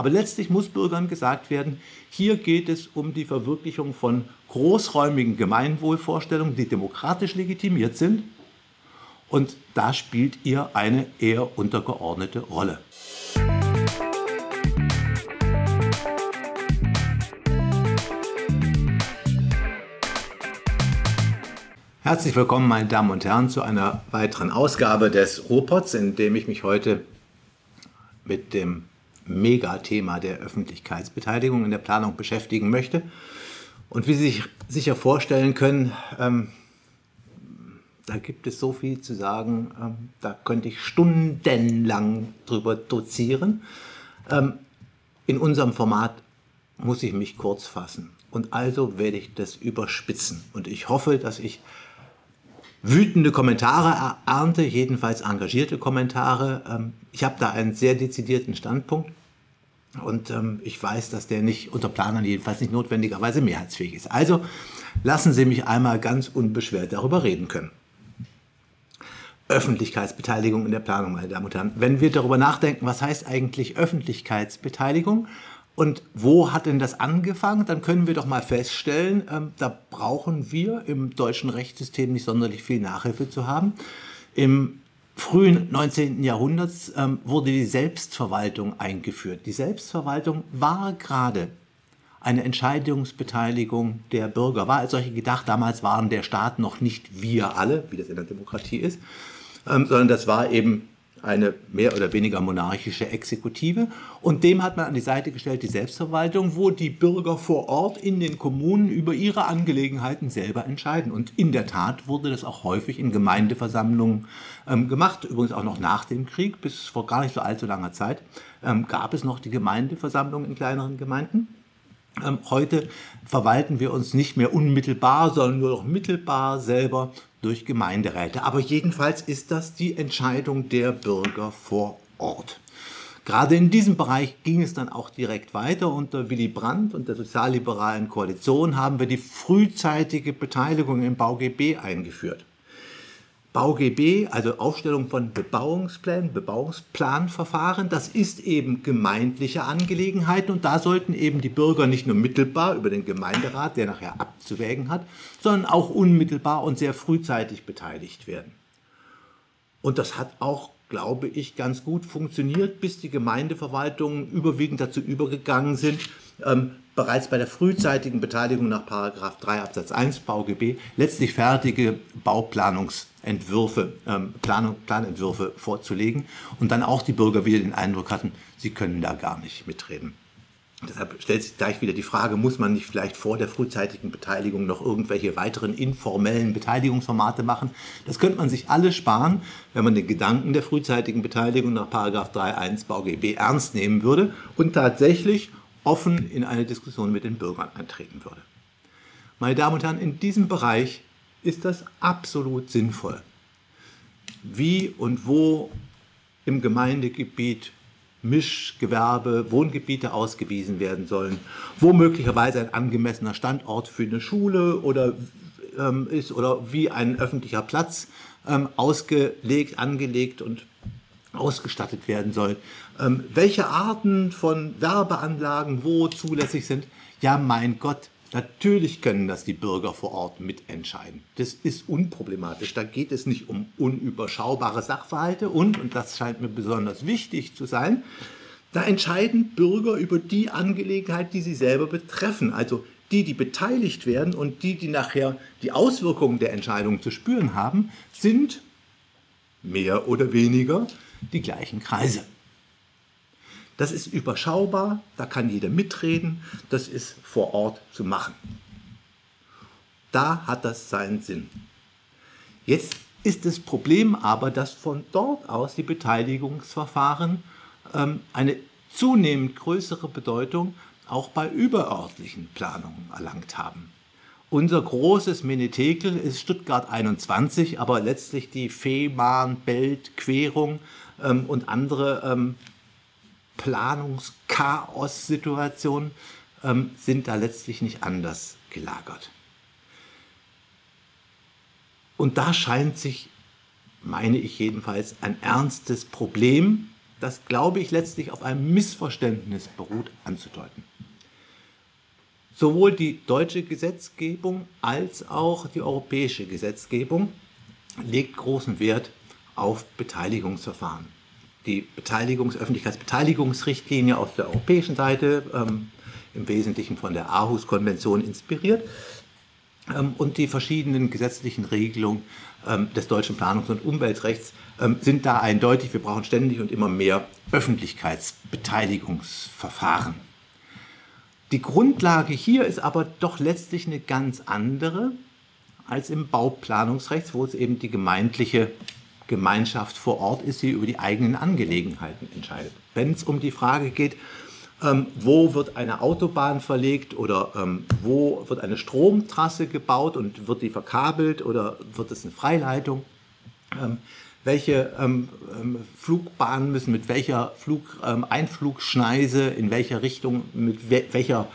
Aber letztlich muss Bürgern gesagt werden, hier geht es um die Verwirklichung von großräumigen Gemeinwohlvorstellungen, die demokratisch legitimiert sind. Und da spielt ihr eine eher untergeordnete Rolle. Herzlich willkommen, meine Damen und Herren, zu einer weiteren Ausgabe des Ruhrpots, in dem ich mich heute mit dem Megathema der Öffentlichkeitsbeteiligung in der Planung beschäftigen möchte. Und wie Sie sich sicher vorstellen können, ähm, da gibt es so viel zu sagen, ähm, da könnte ich stundenlang drüber dozieren. Ähm, in unserem Format muss ich mich kurz fassen. Und also werde ich das überspitzen. Und ich hoffe, dass ich wütende Kommentare ernte, jedenfalls engagierte Kommentare. Ähm, ich habe da einen sehr dezidierten Standpunkt und ähm, ich weiß, dass der nicht unter Planern jedenfalls nicht notwendigerweise mehrheitsfähig ist. Also lassen Sie mich einmal ganz unbeschwert darüber reden können. Öffentlichkeitsbeteiligung in der Planung, meine Damen und Herren. Wenn wir darüber nachdenken, was heißt eigentlich Öffentlichkeitsbeteiligung, und wo hat denn das angefangen? Dann können wir doch mal feststellen, ähm, da brauchen wir im deutschen Rechtssystem nicht sonderlich viel Nachhilfe zu haben. Im frühen 19. Jahrhundert ähm, wurde die Selbstverwaltung eingeführt. Die Selbstverwaltung war gerade eine Entscheidungsbeteiligung der Bürger, war als solche gedacht. Damals waren der Staat noch nicht wir alle, wie das in der Demokratie ist, ähm, sondern das war eben eine mehr oder weniger monarchische Exekutive. Und dem hat man an die Seite gestellt die Selbstverwaltung, wo die Bürger vor Ort in den Kommunen über ihre Angelegenheiten selber entscheiden. Und in der Tat wurde das auch häufig in Gemeindeversammlungen ähm, gemacht. Übrigens auch noch nach dem Krieg, bis vor gar nicht so allzu langer Zeit, ähm, gab es noch die Gemeindeversammlung in kleineren Gemeinden. Ähm, heute verwalten wir uns nicht mehr unmittelbar, sondern nur noch mittelbar selber durch Gemeinderäte. Aber jedenfalls ist das die Entscheidung der Bürger vor Ort. Gerade in diesem Bereich ging es dann auch direkt weiter. Unter Willy Brandt und der sozialliberalen Koalition haben wir die frühzeitige Beteiligung im BauGB eingeführt. BauGB, also Aufstellung von Bebauungsplänen, Bebauungsplanverfahren, das ist eben gemeindliche Angelegenheiten und da sollten eben die Bürger nicht nur mittelbar über den Gemeinderat, der nachher abzuwägen hat, sondern auch unmittelbar und sehr frühzeitig beteiligt werden. Und das hat auch, glaube ich, ganz gut funktioniert, bis die Gemeindeverwaltungen überwiegend dazu übergegangen sind, ähm, bereits bei der frühzeitigen Beteiligung nach 3 Absatz 1 BauGB letztlich fertige Bauplanungsentwürfe, ähm, Planung, Planentwürfe vorzulegen und dann auch die Bürger wieder den Eindruck hatten, sie können da gar nicht mitreden. Deshalb stellt sich gleich wieder die Frage, muss man nicht vielleicht vor der frühzeitigen Beteiligung noch irgendwelche weiteren informellen Beteiligungsformate machen? Das könnte man sich alle sparen, wenn man den Gedanken der frühzeitigen Beteiligung nach 3.1 BauGB ernst nehmen würde und tatsächlich offen in eine Diskussion mit den Bürgern eintreten würde. Meine Damen und Herren, in diesem Bereich ist das absolut sinnvoll. Wie und wo im Gemeindegebiet Mischgewerbe, Wohngebiete ausgewiesen werden sollen, wo möglicherweise ein angemessener Standort für eine Schule oder ähm, ist oder wie ein öffentlicher Platz ähm, ausgelegt, angelegt und ausgestattet werden soll. Ähm, welche Arten von Werbeanlagen wo zulässig sind, ja mein Gott, natürlich können das die Bürger vor Ort mitentscheiden. Das ist unproblematisch. Da geht es nicht um unüberschaubare Sachverhalte und, und das scheint mir besonders wichtig zu sein, da entscheiden Bürger über die Angelegenheit, die sie selber betreffen. Also die, die beteiligt werden und die, die nachher die Auswirkungen der Entscheidung zu spüren haben, sind mehr oder weniger die gleichen Kreise. Das ist überschaubar, da kann jeder mitreden, das ist vor Ort zu machen. Da hat das seinen Sinn. Jetzt ist das Problem aber, dass von dort aus die Beteiligungsverfahren ähm, eine zunehmend größere Bedeutung auch bei überörtlichen Planungen erlangt haben. Unser großes Menetekel ist Stuttgart 21, aber letztlich die Fehmarn-Belt-Querung ähm, und andere ähm, Planungschaos-Situationen ähm, sind da letztlich nicht anders gelagert. Und da scheint sich, meine ich jedenfalls, ein ernstes Problem das glaube ich letztlich auf einem Missverständnis beruht, anzudeuten. Sowohl die deutsche Gesetzgebung als auch die europäische Gesetzgebung legt großen Wert auf Beteiligungsverfahren. Die Beteiligungs-, Öffentlichkeitsbeteiligungsrichtlinie auf der europäischen Seite, ähm, im Wesentlichen von der Aarhus-Konvention inspiriert, ähm, und die verschiedenen gesetzlichen Regelungen ähm, des deutschen Planungs- und Umweltrechts ähm, sind da eindeutig. Wir brauchen ständig und immer mehr Öffentlichkeitsbeteiligungsverfahren. Die Grundlage hier ist aber doch letztlich eine ganz andere als im Bauplanungsrecht, wo es eben die gemeindliche Gemeinschaft vor Ort ist, die über die eigenen Angelegenheiten entscheidet. Wenn es um die Frage geht, ähm, wo wird eine Autobahn verlegt oder ähm, wo wird eine Stromtrasse gebaut und wird die verkabelt oder wird es eine Freileitung? Ähm, welche ähm, ähm, Flugbahnen müssen mit welcher Flug, ähm, Einflugschneise in welcher Richtung, mit we welcher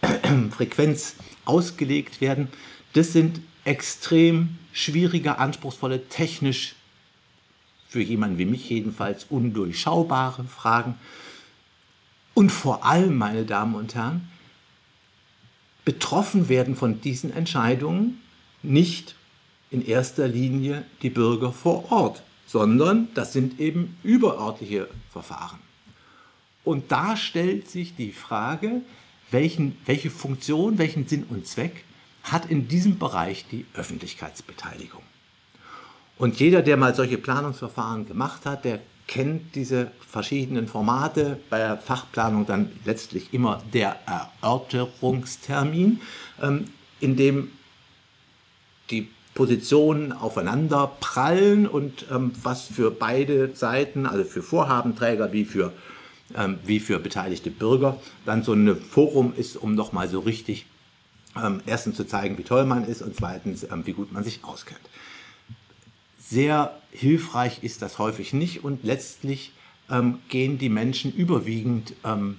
Frequenz ausgelegt werden? Das sind extrem schwierige, anspruchsvolle, technisch für jemanden wie mich jedenfalls undurchschaubare Fragen. Und vor allem, meine Damen und Herren, betroffen werden von diesen Entscheidungen nicht in erster Linie die Bürger vor Ort, sondern das sind eben überörtliche Verfahren. Und da stellt sich die Frage, welchen, welche Funktion, welchen Sinn und Zweck hat in diesem Bereich die Öffentlichkeitsbeteiligung. Und jeder, der mal solche Planungsverfahren gemacht hat, der kennt diese verschiedenen Formate. Bei der Fachplanung dann letztlich immer der Erörterungstermin, ähm, in dem die Positionen aufeinander prallen und ähm, was für beide Seiten, also für Vorhabenträger wie für, ähm, wie für beteiligte Bürger, dann so ein Forum ist, um nochmal so richtig erstens zu zeigen, wie toll man ist und zweitens, wie gut man sich auskennt. Sehr hilfreich ist das häufig nicht und letztlich ähm, gehen die Menschen überwiegend ähm,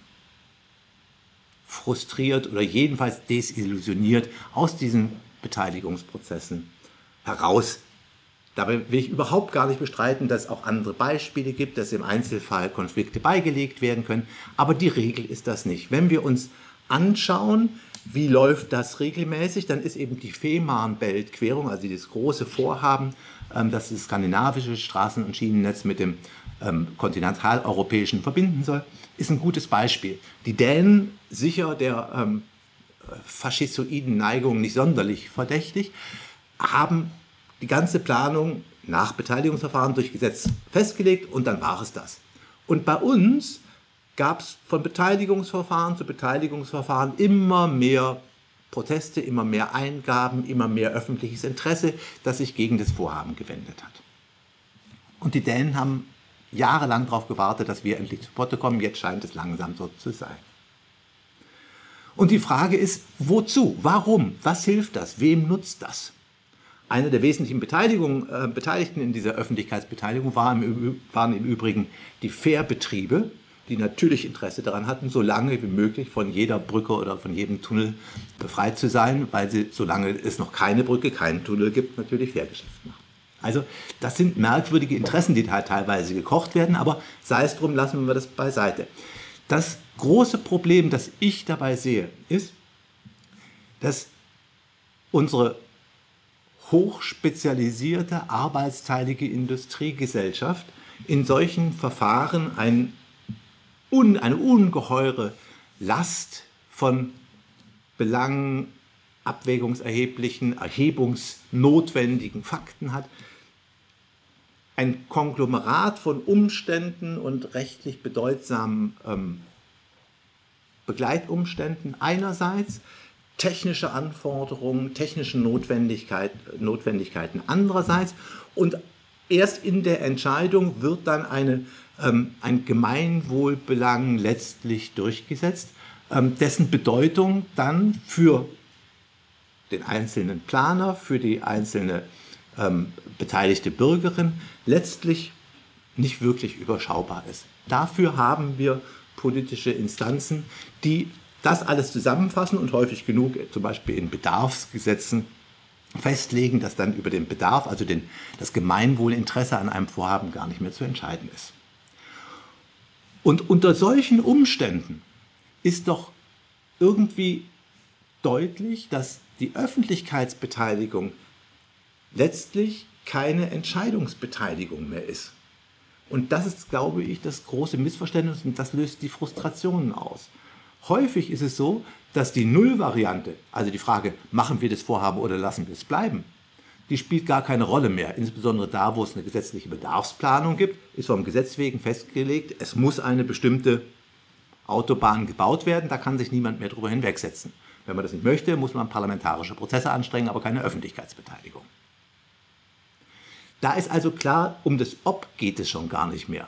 frustriert oder jedenfalls desillusioniert aus diesen Beteiligungsprozessen heraus. Dabei will ich überhaupt gar nicht bestreiten, dass es auch andere Beispiele gibt, dass im Einzelfall Konflikte beigelegt werden können. Aber die Regel ist das nicht. Wenn wir uns anschauen, wie läuft das regelmäßig, dann ist eben die Fehmarnbelt-Querung, also das große Vorhaben ähm, das das skandinavische Straßen- und Schienennetz mit dem ähm, kontinentaleuropäischen verbinden soll, ist ein gutes Beispiel. Die Dänen, sicher der ähm, faschistoiden Neigung nicht sonderlich verdächtig, haben die ganze Planung nach Beteiligungsverfahren durch Gesetz festgelegt und dann war es das. Und bei uns gab es von Beteiligungsverfahren zu Beteiligungsverfahren immer mehr Proteste, immer mehr Eingaben, immer mehr öffentliches Interesse, das sich gegen das Vorhaben gewendet hat. Und die Dänen haben jahrelang darauf gewartet, dass wir endlich zu Potte kommen. Jetzt scheint es langsam so zu sein. Und die Frage ist, wozu? Warum? Was hilft das? Wem nutzt das? Eine der wesentlichen äh, Beteiligten in dieser Öffentlichkeitsbeteiligung waren im, Übrigen die Fährbetriebe, die natürlich Interesse daran hatten, so lange wie möglich von jeder Brücke oder von jedem Tunnel befreit zu sein, weil sie, solange es noch keine Brücke, keinen Tunnel gibt, natürlich Fährgeschäft machen. Also das sind merkwürdige Interessen, die da teilweise gekocht werden, aber sei es drum, lassen wir das beiseite. Das große Problem, das ich dabei sehe, ist, dass unsere hochspezialisierte arbeitsteilige Industriegesellschaft in solchen Verfahren ein un, eine ungeheure Last von Belangen, abwägungserheblichen, erhebungsnotwendigen Fakten hat. Ein Konglomerat von Umständen und rechtlich bedeutsamen ähm, Begleitumständen einerseits, technische Anforderungen, technische Notwendigkeit, Notwendigkeiten andererseits und erst in der Entscheidung wird dann eine ähm, ein Gemeinwohlbelang letztlich durchgesetzt, ähm, dessen Bedeutung dann für den einzelnen Planer, für die einzelne ähm, beteiligte Bürgerin letztlich nicht wirklich überschaubar ist. Dafür haben wir politische Instanzen, die das alles zusammenfassen und häufig genug zum Beispiel in Bedarfsgesetzen festlegen, dass dann über den Bedarf, also den, das Gemeinwohlinteresse an einem Vorhaben gar nicht mehr zu entscheiden ist. Und unter solchen Umständen ist doch irgendwie deutlich, dass die Öffentlichkeitsbeteiligung letztlich keine Entscheidungsbeteiligung mehr ist. Und das ist, glaube ich, das große Missverständnis und das löst die Frustrationen aus. Häufig ist es so, dass die Nullvariante, also die Frage, machen wir das Vorhaben oder lassen wir es bleiben, die spielt gar keine Rolle mehr. Insbesondere da, wo es eine gesetzliche Bedarfsplanung gibt, ist vom Gesetz wegen festgelegt, es muss eine bestimmte Autobahn gebaut werden, da kann sich niemand mehr darüber hinwegsetzen. Wenn man das nicht möchte, muss man parlamentarische Prozesse anstrengen, aber keine Öffentlichkeitsbeteiligung. Da ist also klar, um das Ob geht es schon gar nicht mehr.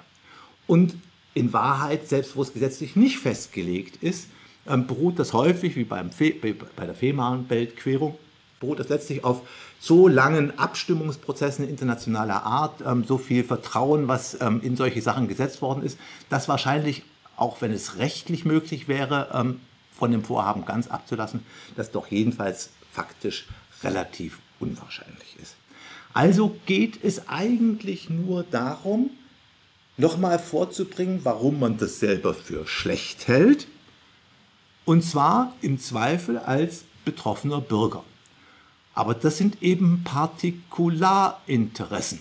Und in Wahrheit, selbst wo es gesetzlich nicht festgelegt ist, ähm, beruht das häufig, wie beim Fe bei der Fehmarnbeltquerung, beruht das letztlich auf so langen Abstimmungsprozessen internationaler Art, ähm, so viel Vertrauen, was ähm, in solche Sachen gesetzt worden ist, dass wahrscheinlich, auch wenn es rechtlich möglich wäre, von dem Vorhaben ganz abzulassen, das doch jedenfalls faktisch relativ unwahrscheinlich ist. Also geht es eigentlich nur darum, nochmal vorzubringen, warum man das selber für schlecht hält, und zwar im Zweifel als betroffener Bürger. Aber das sind eben Partikularinteressen.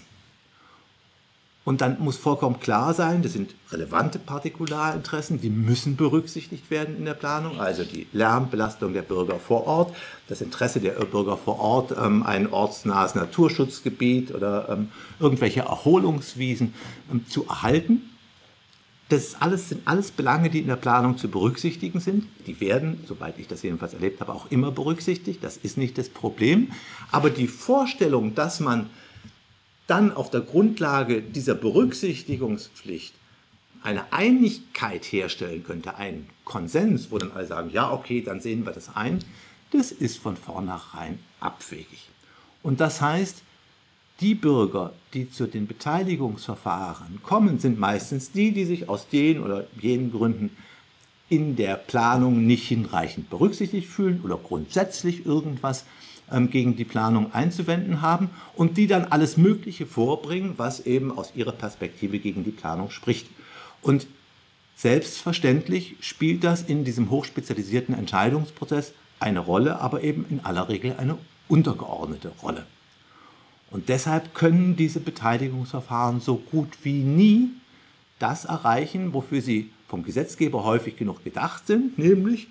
Und dann muss vollkommen klar sein, das sind relevante Partikularinteressen, die müssen berücksichtigt werden in der Planung. Also die Lärmbelastung der Bürger vor Ort, das Interesse der Bürger vor Ort, ähm, ein ortsnahes Naturschutzgebiet oder ähm, irgendwelche Erholungswiesen ähm, zu erhalten. Das alles, sind alles Belange, die in der Planung zu berücksichtigen sind. Die werden, soweit ich das jedenfalls erlebt habe, auch immer berücksichtigt. Das ist nicht das Problem. Aber die Vorstellung, dass man dann auf der Grundlage dieser Berücksichtigungspflicht eine Einigkeit herstellen könnte, einen Konsens, wo dann alle sagen, ja, okay, dann sehen wir das ein, das ist von vornherein abwegig. Und das heißt, die Bürger, die zu den Beteiligungsverfahren kommen, sind meistens die, die sich aus den oder jenen Gründen in der Planung nicht hinreichend berücksichtigt fühlen oder grundsätzlich irgendwas gegen die Planung einzuwenden haben und die dann alles Mögliche vorbringen, was eben aus ihrer Perspektive gegen die Planung spricht. Und selbstverständlich spielt das in diesem hochspezialisierten Entscheidungsprozess eine Rolle, aber eben in aller Regel eine untergeordnete Rolle. Und deshalb können diese Beteiligungsverfahren so gut wie nie das erreichen, wofür sie vom Gesetzgeber häufig genug gedacht sind, nämlich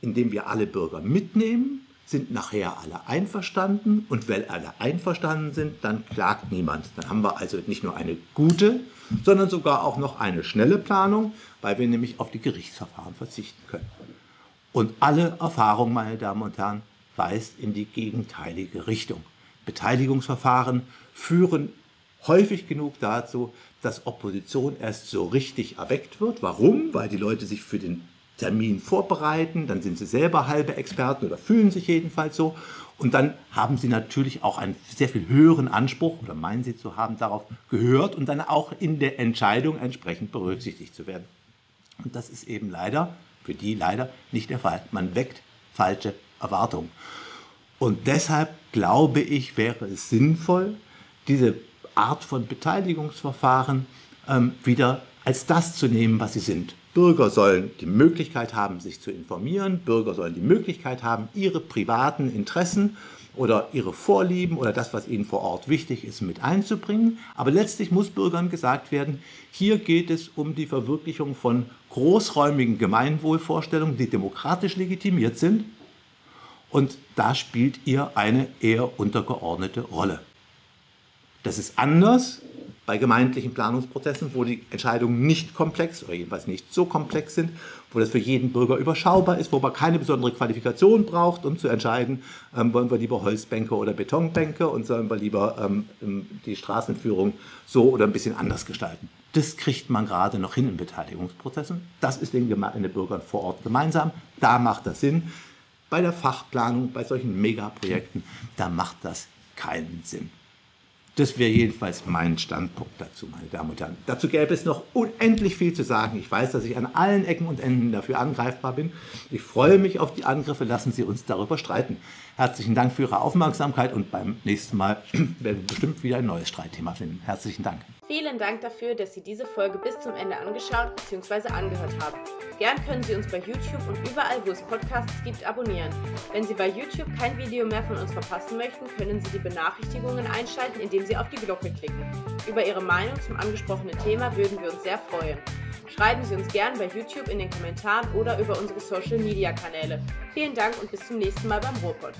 indem wir alle Bürger mitnehmen, sind nachher alle einverstanden und wenn alle einverstanden sind, dann klagt niemand. Dann haben wir also nicht nur eine gute, sondern sogar auch noch eine schnelle Planung, weil wir nämlich auf die Gerichtsverfahren verzichten können. Und alle Erfahrung, meine Damen und Herren, weist in die gegenteilige Richtung. Beteiligungsverfahren führen häufig genug dazu, dass Opposition erst so richtig erweckt wird. Warum? Weil die Leute sich für den Termin vorbereiten, dann sind sie selber halbe Experten oder fühlen sich jedenfalls so. Und dann haben sie natürlich auch einen sehr viel höheren Anspruch oder meinen sie zu haben, darauf gehört und dann auch in der Entscheidung entsprechend berücksichtigt zu werden. Und das ist eben leider, für die leider nicht der Fall. Man weckt falsche Erwartungen. Und deshalb glaube ich, wäre es sinnvoll, diese Art von Beteiligungsverfahren ähm, wieder als das zu nehmen, was sie sind. Bürger sollen die Möglichkeit haben, sich zu informieren. Bürger sollen die Möglichkeit haben, ihre privaten Interessen oder ihre Vorlieben oder das, was ihnen vor Ort wichtig ist, mit einzubringen. Aber letztlich muss Bürgern gesagt werden, hier geht es um die Verwirklichung von großräumigen Gemeinwohlvorstellungen, die demokratisch legitimiert sind und da spielt ihr eine eher untergeordnete Rolle. Das ist anders bei gemeindlichen Planungsprozessen, wo die Entscheidungen nicht komplex oder jedenfalls nicht so komplex sind, wo das für jeden Bürger überschaubar ist, wo man keine besondere Qualifikation braucht, um zu entscheiden, ähm, wollen wir lieber Holzbänke oder Betonbänke und sollen wir lieber ähm, die Straßenführung so oder ein bisschen anders gestalten. Das kriegt man gerade noch hin in Beteiligungsprozessen. Das ist den, den Bürgern vor Ort gemeinsam. Da macht das Sinn. Bei der Fachplanung, bei solchen Megaprojekten, da macht das keinen Sinn. Das wäre jedenfalls mein Standpunkt dazu, meine Damen und Herren. Dazu gäbe es noch unendlich viel zu sagen. Ich weiß, dass ich an allen Ecken und Enden dafür angreifbar bin. Ich freue mich auf die Angriffe. Lassen Sie uns darüber streiten. Herzlichen Dank für Ihre Aufmerksamkeit und beim nächsten Mal werden wir bestimmt wieder ein neues Streitthema finden. Herzlichen Dank. Vielen Dank dafür, dass Sie diese Folge bis zum Ende angeschaut bzw. angehört haben. Gern können Sie uns bei YouTube und überall, wo es Podcasts gibt, abonnieren. Wenn Sie bei YouTube kein Video mehr von uns verpassen möchten, können Sie die Benachrichtigungen einschalten, indem Sie auf die Glocke klicken. Über Ihre Meinung zum angesprochenen Thema würden wir uns sehr freuen. Schreiben Sie uns gern bei YouTube in den Kommentaren oder über unsere Social Media Kanäle. Vielen Dank und bis zum nächsten Mal beim Ruhrpott.